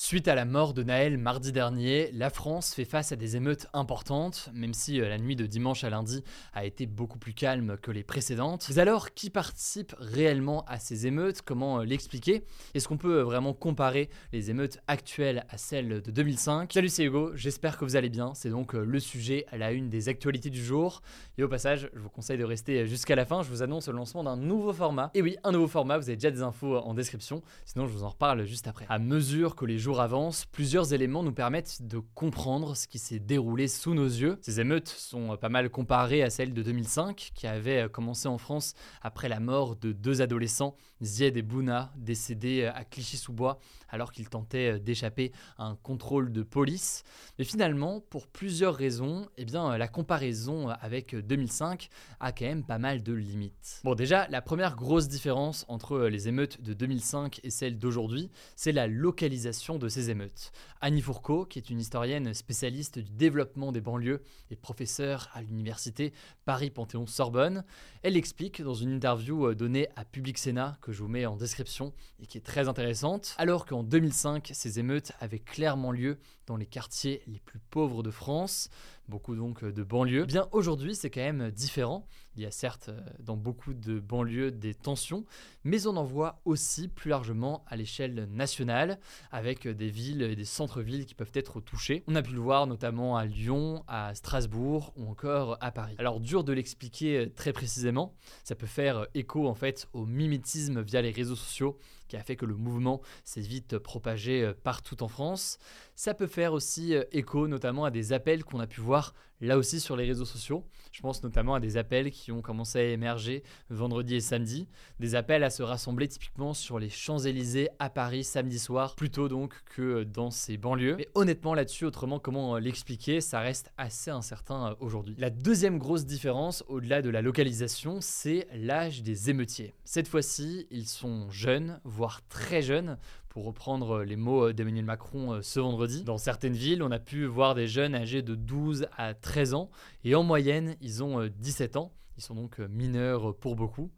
Suite à la mort de Naël mardi dernier, la France fait face à des émeutes importantes, même si euh, la nuit de dimanche à lundi a été beaucoup plus calme que les précédentes. Mais alors, qui participe réellement à ces émeutes? Comment euh, l'expliquer? Est-ce qu'on peut euh, vraiment comparer les émeutes actuelles à celles de 2005 Salut, c'est Hugo, j'espère que vous allez bien. C'est donc le sujet à la une des actualités du jour. Et au passage, je vous conseille de rester jusqu'à la fin. Je vous annonce le lancement d'un nouveau format. Et oui, un nouveau format, vous avez déjà des infos en description. Sinon, je vous en reparle juste après. À mesure que les avance, plusieurs éléments nous permettent de comprendre ce qui s'est déroulé sous nos yeux. Ces émeutes sont pas mal comparées à celles de 2005, qui avaient commencé en France après la mort de deux adolescents, Zied et Bouna, décédés à Clichy-sous-Bois alors qu'ils tentaient d'échapper à un contrôle de police. Mais finalement, pour plusieurs raisons, eh bien, la comparaison avec 2005 a quand même pas mal de limites. Bon, déjà, la première grosse différence entre les émeutes de 2005 et celles d'aujourd'hui, c'est la localisation de ces émeutes. Annie Fourcault, qui est une historienne spécialiste du développement des banlieues et professeure à l'université Paris-Panthéon-Sorbonne, elle explique dans une interview euh, donnée à Public Sénat que je vous mets en description et qui est très intéressante, alors qu'en 2005, ces émeutes avaient clairement lieu dans les quartiers les plus pauvres de France, beaucoup donc euh, de banlieues. Eh bien aujourd'hui, c'est quand même différent. Il y a certes euh, dans beaucoup de banlieues des tensions, mais on en voit aussi plus largement à l'échelle nationale, avec des villes et des centres-villes qui peuvent être touchés. On a pu le voir notamment à Lyon, à Strasbourg ou encore à Paris. Alors dur de l'expliquer euh, très précisément, ça peut faire écho en fait au mimétisme via les réseaux sociaux qui a fait que le mouvement s'est vite propagé partout en France. Ça peut faire aussi écho notamment à des appels qu'on a pu voir là aussi sur les réseaux sociaux. Je pense notamment à des appels qui ont commencé à émerger vendredi et samedi, des appels à se rassembler typiquement sur les Champs-Élysées à Paris samedi soir, plutôt donc que dans ces banlieues. Mais honnêtement là-dessus, autrement comment euh, l'expliquer, ça reste assez incertain euh, aujourd'hui. La deuxième grosse différence, au-delà de la localisation, c'est l'âge des émeutiers. Cette fois-ci, ils sont jeunes, très jeunes, pour reprendre les mots d'Emmanuel Macron euh, ce vendredi. Dans certaines villes, on a pu voir des jeunes âgés de 12 à 13 ans, et en moyenne, ils ont 17 ans. Ils sont donc mineurs pour beaucoup.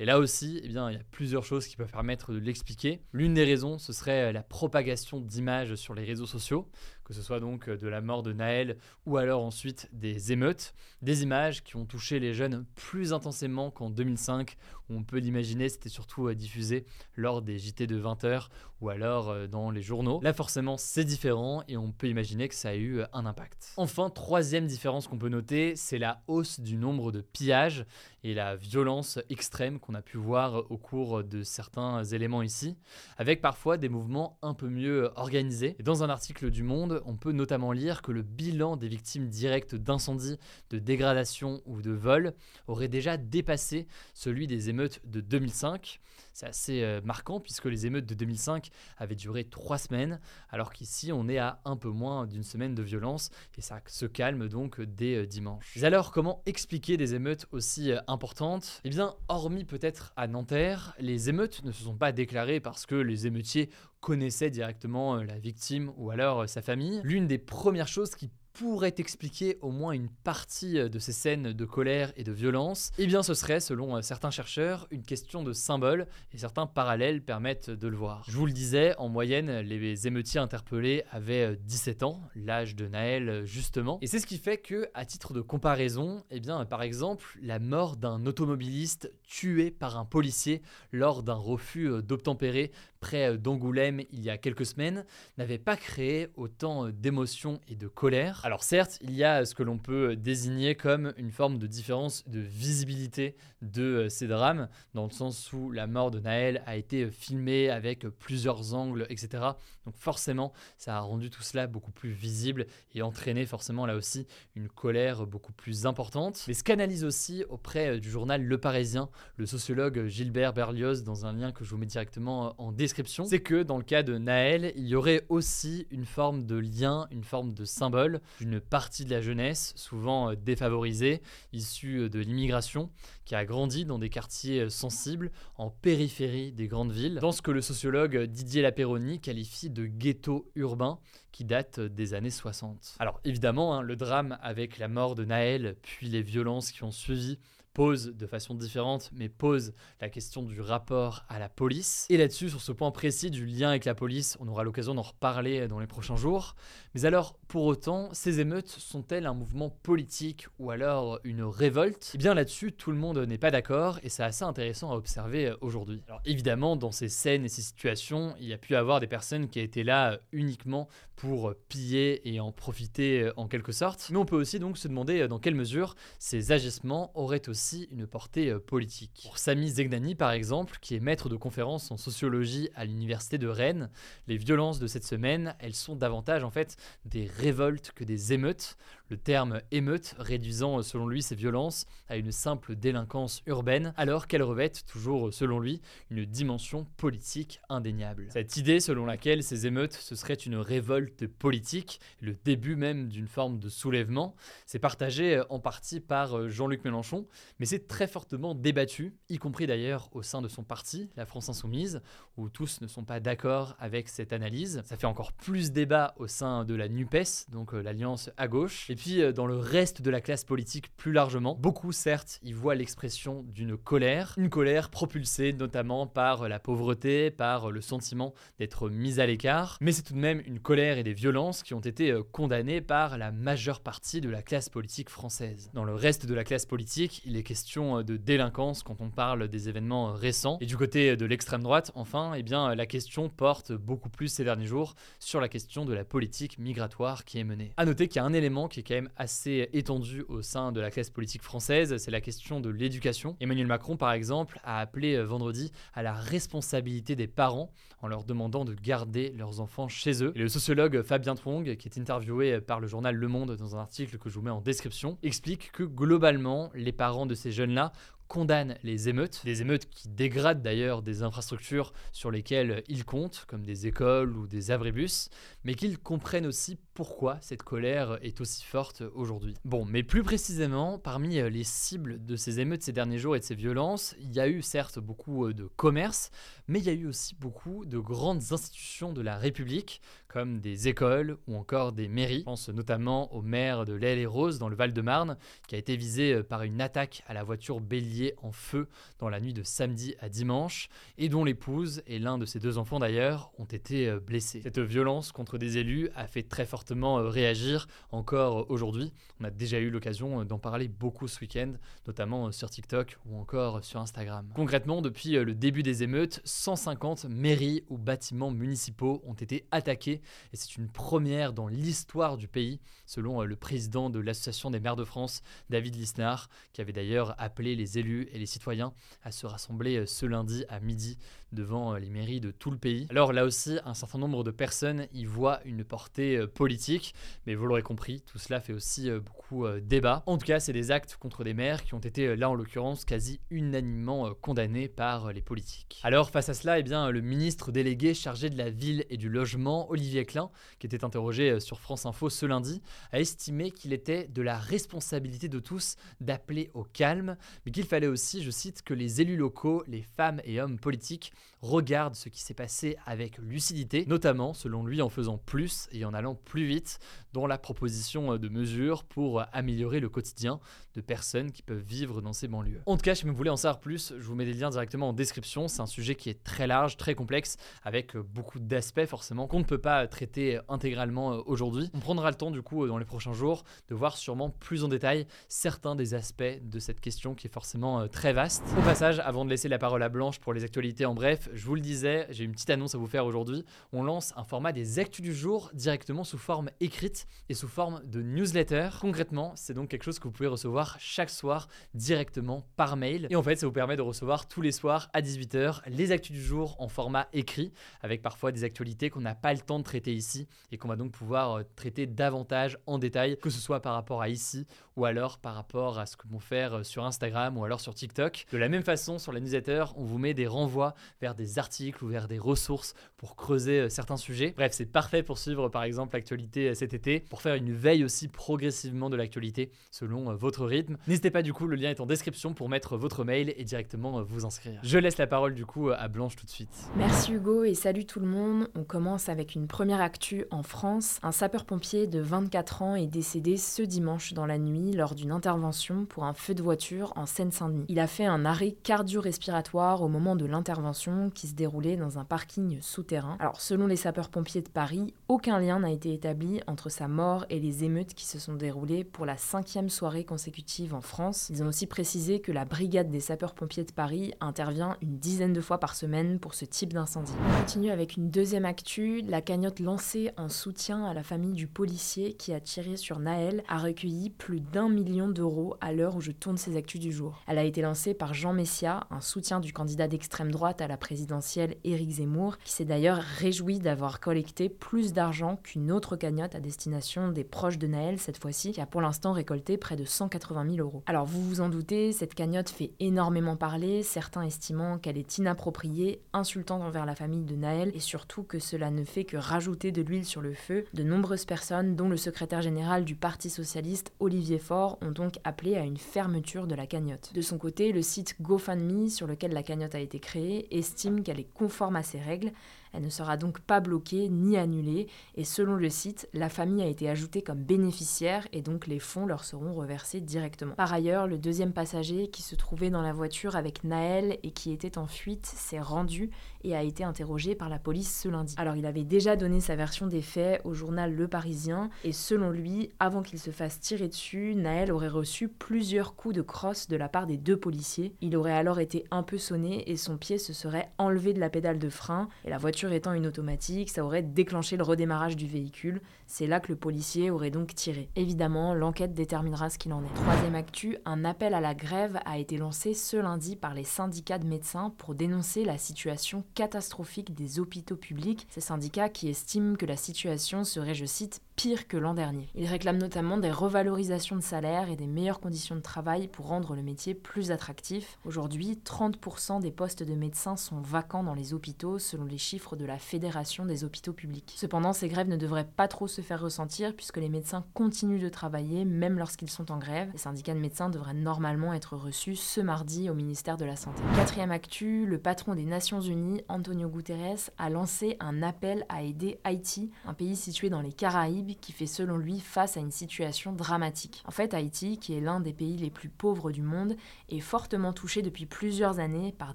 Et là aussi, eh il y a plusieurs choses qui peuvent permettre de l'expliquer. L'une des raisons, ce serait la propagation d'images sur les réseaux sociaux, que ce soit donc de la mort de Naël ou alors ensuite des émeutes, des images qui ont touché les jeunes plus intensément qu'en 2005, où on peut l'imaginer, c'était surtout diffusé lors des JT de 20h ou alors euh, dans les journaux. Là forcément c'est différent et on peut imaginer que ça a eu un impact. Enfin, troisième différence qu'on peut noter, c'est la hausse du nombre de pillages et la violence extrême qu'on a pu voir au cours de certains éléments ici, avec parfois des mouvements un peu mieux organisés. Dans un article du Monde, on peut notamment lire que le bilan des victimes directes d'incendie, de dégradation ou de vol aurait déjà dépassé celui des émeutes de 2005. C'est assez euh, marquant puisque les émeutes de 2005 avaient duré trois semaines, alors qu'ici on est à un peu moins d'une semaine de violence et ça se calme donc dès euh, dimanche. Mais alors comment expliquer des émeutes aussi euh, importantes? Eh bien, hormis peut-être à Nanterre, les émeutes ne se sont pas déclarées parce que les émeutiers connaissaient directement la victime ou alors sa famille. L'une des premières choses qui pourrait expliquer au moins une partie euh, de ces scènes de colère et de violence, eh bien ce serait, selon euh, certains chercheurs, une question de symbole, et certains parallèles permettent de le voir. Je vous le disais, en moyenne, les émeutiers interpellés avaient 17 euh, ans, l'âge de Naël justement, et c'est ce qui fait que, à titre de comparaison, eh bien par exemple, la mort d'un automobiliste tué par un policier lors d'un refus d'obtempérer près d'Angoulême il y a quelques semaines n'avait pas créé autant d'émotions et de colère. Alors certes, il y a ce que l'on peut désigner comme une forme de différence de visibilité de euh, ces drames, dans le sens où la mort de Naël a été filmée avec plusieurs angles, etc. Donc forcément, ça a rendu tout cela beaucoup plus visible et entraîné forcément là aussi une colère beaucoup plus importante. Mais ce qu'analyse aussi auprès euh, du journal Le Parisien, le sociologue Gilbert Berlioz, dans un lien que je vous mets directement en description, c'est que dans le cas de Naël, il y aurait aussi une forme de lien, une forme de symbole d'une partie de la jeunesse, souvent euh, défavorisée, issue euh, de l'immigration, qui a grandi dans des quartiers euh, sensibles, en périphérie des grandes villes, dans ce que le sociologue Didier Lapéroni qualifie de ghetto urbain, qui date des années 60. Alors évidemment, hein, le drame avec la mort de Naël, puis les violences qui ont suivi, pose de façon différente, mais pose la question du rapport à la police. Et là-dessus, sur ce point précis du lien avec la police, on aura l'occasion d'en reparler dans les prochains jours. Mais alors, pour autant, ces émeutes sont-elles un mouvement politique ou alors une révolte? Eh bien là-dessus, tout le monde n'est pas d'accord et c'est assez intéressant à observer aujourd'hui. Alors évidemment, dans ces scènes et ces situations, il y a pu avoir des personnes qui étaient là uniquement pour piller et en profiter en quelque sorte. Mais on peut aussi donc se demander dans quelle mesure ces agissements auraient aussi une portée euh, politique. Pour Sami Zegnani, par exemple, qui est maître de conférences en sociologie à l'université de Rennes, les violences de cette semaine, elles sont davantage en fait des révoltes que des émeutes. Le terme émeute réduisant selon lui ces violences à une simple délinquance urbaine, alors qu'elles revêtent toujours selon lui une dimension politique indéniable. Cette idée selon laquelle ces émeutes ce serait une révolte politique, le début même d'une forme de soulèvement, c'est partagé en partie par Jean-Luc Mélenchon, mais c'est très fortement débattu, y compris d'ailleurs au sein de son parti, la France Insoumise, où tous ne sont pas d'accord avec cette analyse. Ça fait encore plus débat au sein de la NUPES, donc euh, l'alliance à gauche. Et puis euh, dans le reste de la classe politique plus largement, beaucoup certes y voient l'expression d'une colère, une colère propulsée notamment par la pauvreté, par le sentiment d'être mis à l'écart, mais c'est tout de même une colère et des violences qui ont été euh, condamnées par la majeure partie de la classe politique française. Dans le reste de la classe politique, il est question de délinquance quand on parle des événements récents. Et du côté de l'extrême droite, enfin, eh bien, la question porte beaucoup plus ces derniers jours sur la question de la politique migratoire qui est menée. A noter qu'il y a un élément qui est quand même assez étendu au sein de la classe politique française, c'est la question de l'éducation. Emmanuel Macron, par exemple, a appelé euh, vendredi à la responsabilité des parents en leur demandant de garder leurs enfants chez eux. Et le sociologue Fabien Twong, qui est interviewé par le journal Le Monde dans un article que je vous mets en description, explique que globalement, les parents de ces jeunes-là condamne les émeutes, des émeutes qui dégradent d'ailleurs des infrastructures sur lesquelles ils comptent, comme des écoles ou des abribus, mais qu'ils comprennent aussi pourquoi cette colère est aussi forte aujourd'hui. Bon, mais plus précisément, parmi les cibles de ces émeutes ces derniers jours et de ces violences, il y a eu certes beaucoup de commerce, mais il y a eu aussi beaucoup de grandes institutions de la République, comme des écoles ou encore des mairies. Je pense notamment au maire de l'Aile et Rose dans le Val-de-Marne, qui a été visé par une attaque à la voiture bélier en feu dans la nuit de samedi à dimanche et dont l'épouse et l'un de ses deux enfants d'ailleurs ont été euh, blessés. Cette violence contre des élus a fait très fortement euh, réagir encore aujourd'hui. On a déjà eu l'occasion euh, d'en parler beaucoup ce week-end, notamment sur TikTok ou encore sur Instagram. Concrètement, depuis le début des émeutes, 150 mairies ou bâtiments municipaux ont été attaqués et c'est une première dans l'histoire du pays, selon le président de l'Association des maires de France, David Lisnard, qui avait d'ailleurs appelé les élus et les citoyens à se rassembler euh, ce lundi à midi devant euh, les mairies de tout le pays. Alors là aussi, un certain nombre de personnes y voient une portée euh, politique, mais vous l'aurez compris, tout cela fait aussi beaucoup débat. En tout cas, c'est des actes contre des maires qui ont été là en l'occurrence quasi unanimement condamnés par les politiques. Alors face à cela, eh bien, le ministre délégué chargé de la ville et du logement, Olivier Klein, qui était interrogé sur France Info ce lundi, a estimé qu'il était de la responsabilité de tous d'appeler au calme, mais qu'il fallait aussi, je cite, que les élus locaux, les femmes et hommes politiques regardent ce qui s'est passé avec lucidité, notamment, selon lui, en faisant plus et en allant plus vite dans la proposition de mesures pour améliorer le quotidien de personnes qui peuvent vivre dans ces banlieues. En tout cas, si vous voulez en savoir plus, je vous mets des liens directement en description. C'est un sujet qui est très large, très complexe, avec beaucoup d'aspects forcément qu'on ne peut pas traiter intégralement aujourd'hui. On prendra le temps du coup dans les prochains jours de voir sûrement plus en détail certains des aspects de cette question qui est forcément euh, très vaste. Au passage, avant de laisser la parole à Blanche pour les actualités en bref, je vous le disais, j'ai une petite annonce à vous faire aujourd'hui. On lance un format des actus du jour directement sous forme écrite et sous forme de newsletter. Concrètement, c'est donc quelque chose que vous pouvez recevoir chaque soir directement par mail. Et en fait, ça vous permet de recevoir tous les soirs à 18h les actus du jour en format écrit, avec parfois des actualités qu'on n'a pas le temps de traiter ici et qu'on va donc pouvoir euh, traiter davantage en détail, que ce soit par rapport à ici ou alors par rapport à ce que vont faire euh, sur Instagram ou alors sur TikTok. De la même façon, sur la newsletter, on vous met des renvois vers des articles ou vers des ressources pour creuser euh, certains sujets. Bref, c'est parfait pour suivre par exemple l'actualité cet été, pour faire une veille aussi progressivement de l'actualité selon votre rythme. N'hésitez pas du coup, le lien est en description pour mettre votre mail et directement vous inscrire. Je laisse la parole du coup à Blanche tout de suite. Merci Hugo et salut tout le monde. On commence avec une première actu en France. Un sapeur-pompier de 24 ans est décédé ce dimanche dans la nuit lors d'une intervention pour un feu de voiture en Seine-Saint-Denis. Il a fait un arrêt cardio-respiratoire au moment de l'intervention qui se déroulait dans un parking souterrain. Alors selon les sapeurs-pompiers de Paris, aucun lien n'a été établi entre sa mort et les émeutes qui se sont déroulées pour la cinquième soirée consécutive en France. Ils ont aussi précisé que la brigade des sapeurs-pompiers de Paris intervient une dizaine de fois par semaine pour ce type d'incendie. On continue avec une deuxième actu. La cagnotte lancée en soutien à la famille du policier qui a tiré sur Naël a recueilli plus d'un million d'euros à l'heure où je tourne ces actus du jour. Elle a été lancée par Jean Messia, un soutien du candidat d'extrême droite à la présidentielle Éric Zemmour, qui s'est d'ailleurs réjoui d'avoir collecté plus d'argent qu'une autre cagnotte à destination des proches de Naël cette fois-ci, qui a pour l'instant récolté près de 180 000 euros. Alors vous vous en doutez, cette cagnotte fait énormément parler, certains estimant qu'elle est inappropriée, insultante envers la famille de Naël et surtout que cela ne fait que rajouter de l'huile sur le feu. De nombreuses personnes, dont le secrétaire général du Parti socialiste Olivier Ont donc appelé à une fermeture de la cagnotte. De son côté, le site GoFundMe sur lequel la cagnotte a été créée estime qu'elle est conforme à ses règles. Elle ne sera donc pas bloquée ni annulée et selon le site, la famille a été ajoutée comme bénéficiaire et donc les fonds leur seront reversés directement. Par ailleurs, le deuxième passager qui se trouvait dans la voiture avec Naël et qui était en fuite s'est rendu et a été interrogé par la police ce lundi. Alors il avait déjà donné sa version des faits au journal Le Parisien et selon lui, avant qu'il se fasse tirer dessus, Naël aurait reçu plusieurs coups de crosse de la part des deux policiers. Il aurait alors été un peu sonné et son pied se serait enlevé de la pédale de frein et la voiture étant une automatique, ça aurait déclenché le redémarrage du véhicule. C'est là que le policier aurait donc tiré. Évidemment, l'enquête déterminera ce qu'il en est. Troisième actu, un appel à la grève a été lancé ce lundi par les syndicats de médecins pour dénoncer la situation catastrophique des hôpitaux publics. Ces syndicats qui estiment que la situation serait, je cite, pire que l'an dernier. Ils réclament notamment des revalorisations de salaire et des meilleures conditions de travail pour rendre le métier plus attractif. Aujourd'hui, 30% des postes de médecins sont vacants dans les hôpitaux selon les chiffres de la Fédération des hôpitaux publics. Cependant, ces grèves ne devraient pas trop se faire ressentir puisque les médecins continuent de travailler même lorsqu'ils sont en grève. Les syndicats de médecins devraient normalement être reçus ce mardi au ministère de la Santé. Quatrième actu, le patron des Nations Unies, Antonio Guterres, a lancé un appel à aider Haïti, un pays situé dans les Caraïbes qui fait selon lui face à une situation dramatique. En fait, Haïti, qui est l'un des pays les plus pauvres du monde, est fortement touché depuis plusieurs années par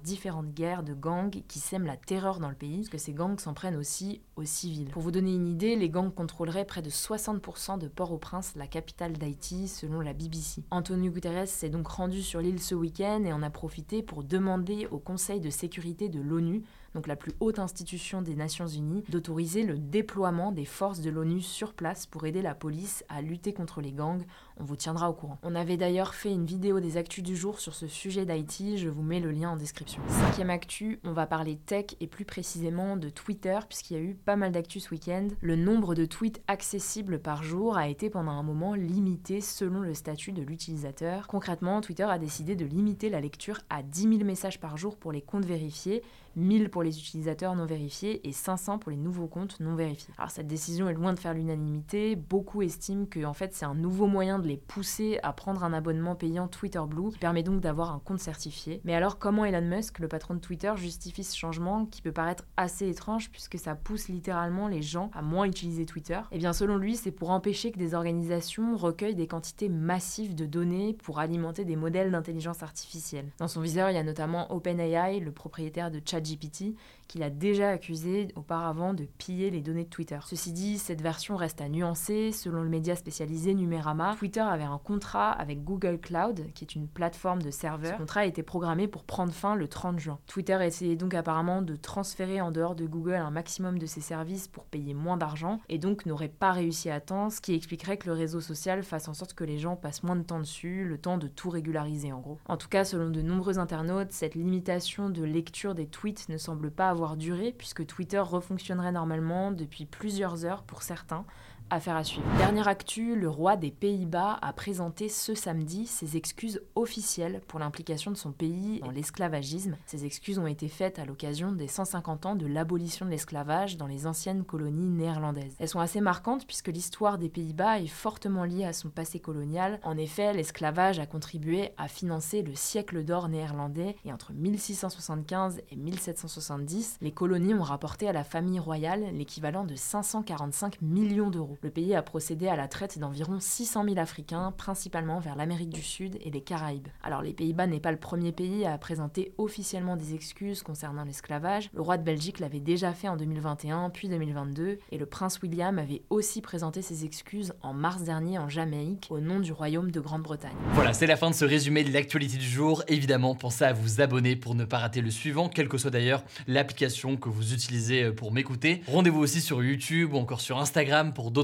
différentes guerres de gangs qui sèment la terreur dans le pays, parce que ces gangs s'en prennent aussi aux civils. Pour vous donner une idée, les gangs contrôleraient près de 60% de Port-au-Prince, la capitale d'Haïti, selon la BBC. Antonio Guterres s'est donc rendu sur l'île ce week-end et en a profité pour demander au Conseil de sécurité de l'ONU donc la plus haute institution des Nations Unies, d'autoriser le déploiement des forces de l'ONU sur place pour aider la police à lutter contre les gangs. On vous tiendra au courant. On avait d'ailleurs fait une vidéo des actus du jour sur ce sujet d'Haïti, je vous mets le lien en description. Cinquième actu, on va parler tech et plus précisément de Twitter, puisqu'il y a eu pas mal d'actus ce week-end. Le nombre de tweets accessibles par jour a été pendant un moment limité selon le statut de l'utilisateur. Concrètement, Twitter a décidé de limiter la lecture à 10 000 messages par jour pour les comptes vérifiés, 1000 pour les utilisateurs non vérifiés et 500 pour les nouveaux comptes non vérifiés. Alors cette décision est loin de faire l'unanimité, beaucoup estiment que en fait c'est un nouveau moyen les pousser à prendre un abonnement payant Twitter Blue qui permet donc d'avoir un compte certifié. Mais alors comment Elon Musk, le patron de Twitter, justifie ce changement qui peut paraître assez étrange puisque ça pousse littéralement les gens à moins utiliser Twitter? Eh bien selon lui, c'est pour empêcher que des organisations recueillent des quantités massives de données pour alimenter des modèles d'intelligence artificielle. Dans son viseur, il y a notamment OpenAI, le propriétaire de ChatGPT, qu'il a déjà accusé auparavant de piller les données de Twitter. Ceci dit, cette version reste à nuancer. Selon le média spécialisé Numérama, Twitter avait un contrat avec Google Cloud, qui est une plateforme de serveurs. Ce contrat a été programmé pour prendre fin le 30 juin. Twitter essayait donc apparemment de transférer en dehors de Google un maximum de ses services pour payer moins d'argent et donc n'aurait pas réussi à temps, ce qui expliquerait que le réseau social fasse en sorte que les gens passent moins de temps dessus, le temps de tout régulariser en gros. En tout cas, selon de nombreux internautes, cette limitation de lecture des tweets ne semble pas avoir duré puisque Twitter refonctionnerait normalement depuis plusieurs heures pour certains Affaire à suivre. Dernière actu, le roi des Pays-Bas a présenté ce samedi ses excuses officielles pour l'implication de son pays dans l'esclavagisme. Ces excuses ont été faites à l'occasion des 150 ans de l'abolition de l'esclavage dans les anciennes colonies néerlandaises. Elles sont assez marquantes puisque l'histoire des Pays-Bas est fortement liée à son passé colonial. En effet, l'esclavage a contribué à financer le siècle d'or néerlandais et entre 1675 et 1770, les colonies ont rapporté à la famille royale l'équivalent de 545 millions d'euros. Le pays a procédé à la traite d'environ 600 000 Africains, principalement vers l'Amérique du Sud et les Caraïbes. Alors les Pays-Bas n'est pas le premier pays à présenter officiellement des excuses concernant l'esclavage. Le roi de Belgique l'avait déjà fait en 2021 puis 2022 et le prince William avait aussi présenté ses excuses en mars dernier en Jamaïque au nom du royaume de Grande-Bretagne. Voilà, c'est la fin de ce résumé de l'actualité du jour. Évidemment, pensez à vous abonner pour ne pas rater le suivant, quelle que soit d'ailleurs l'application que vous utilisez pour m'écouter. Rendez-vous aussi sur YouTube ou encore sur Instagram pour d'autres